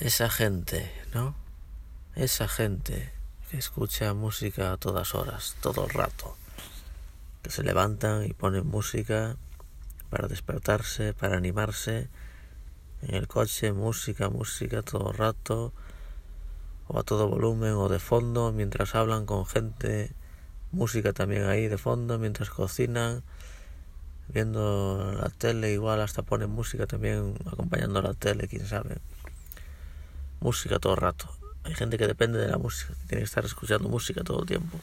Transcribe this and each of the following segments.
esa gente, ¿no? Esa gente que escucha música a todas horas, todo el rato, que se levantan y ponen música para despertarse, para animarse, en el coche, música, música todo el rato, o a todo volumen o de fondo, mientras hablan con gente, música también ahí de fondo, mientras cocinan, viendo la tele, igual hasta ponen música también acompañando la tele, quién sabe. Música todo rato. Hay gente que depende de la música, tiene que estar escuchando música todo el tiempo.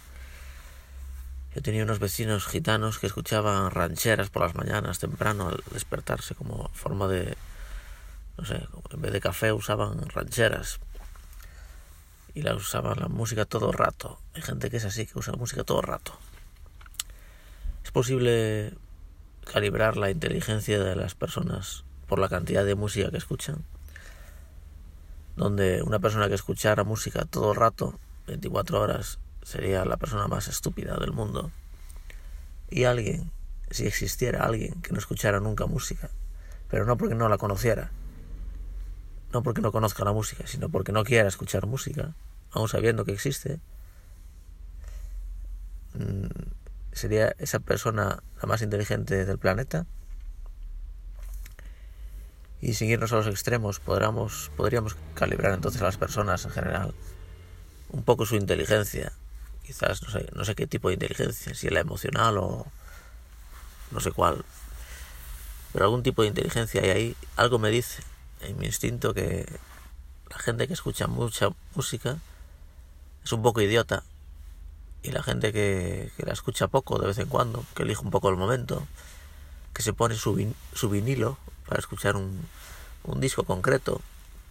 Yo tenía unos vecinos gitanos que escuchaban rancheras por las mañanas temprano al despertarse como forma de, no sé, en vez de café usaban rancheras y la usaban la música todo rato. Hay gente que es así, que usa música todo el rato. Es posible calibrar la inteligencia de las personas por la cantidad de música que escuchan. Donde una persona que escuchara música todo el rato, 24 horas, sería la persona más estúpida del mundo. Y alguien, si existiera alguien que no escuchara nunca música, pero no porque no la conociera, no porque no conozca la música, sino porque no quiera escuchar música, aún sabiendo que existe, mm, sería esa persona la más inteligente del planeta. Y sin irnos a los extremos, podríamos, podríamos calibrar entonces a las personas en general un poco su inteligencia. Quizás no sé, no sé qué tipo de inteligencia, si la emocional o no sé cuál, pero algún tipo de inteligencia hay ahí, algo me dice en mi instinto que la gente que escucha mucha música es un poco idiota. Y la gente que, la escucha poco de vez en cuando, que elige un poco el momento, que se pone su, su vinilo para escuchar un, un disco concreto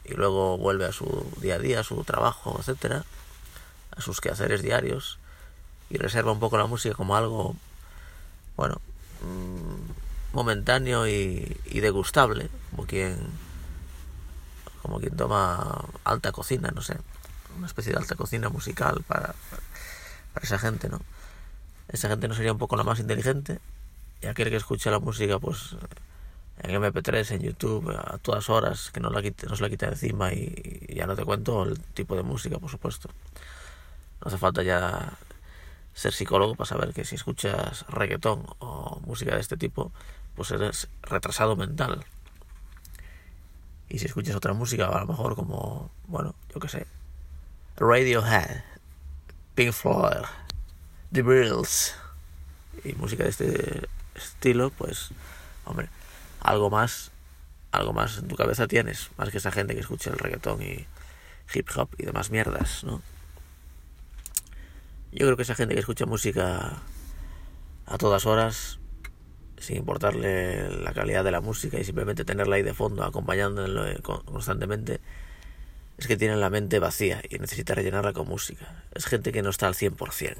y luego vuelve a su día a día, a su trabajo, etcétera, a sus quehaceres diarios y reserva un poco la música como algo, bueno, mm, momentáneo y, degustable, como quien, como quien toma alta cocina, no sé, una especie de alta cocina musical para, para esa gente, ¿no? Esa gente no sería un poco la más inteligente y aquel que escucha la música, pues en MP3, en YouTube, a todas horas, que no, la quite, no se la quita encima y ya no te cuento el tipo de música, por supuesto. No hace falta ya ser psicólogo para saber que si escuchas reggaetón o música de este tipo, pues eres retrasado mental. Y si escuchas otra música, a lo mejor como, bueno, yo qué sé, Radiohead, Pink Floyd, The Beatles y música de este estilo, pues, hombre, algo más, algo más en tu cabeza tienes, más que esa gente que escucha el reggaetón y hip hop y demás mierdas, ¿no? Yo creo que esa gente que escucha música a todas horas, sin importarle la calidad de la música y simplemente tenerla ahí de fondo, acompañándolo constantemente, es que tienen la mente vacía y necesita rellenarla con música. Es gente que no está al 100%.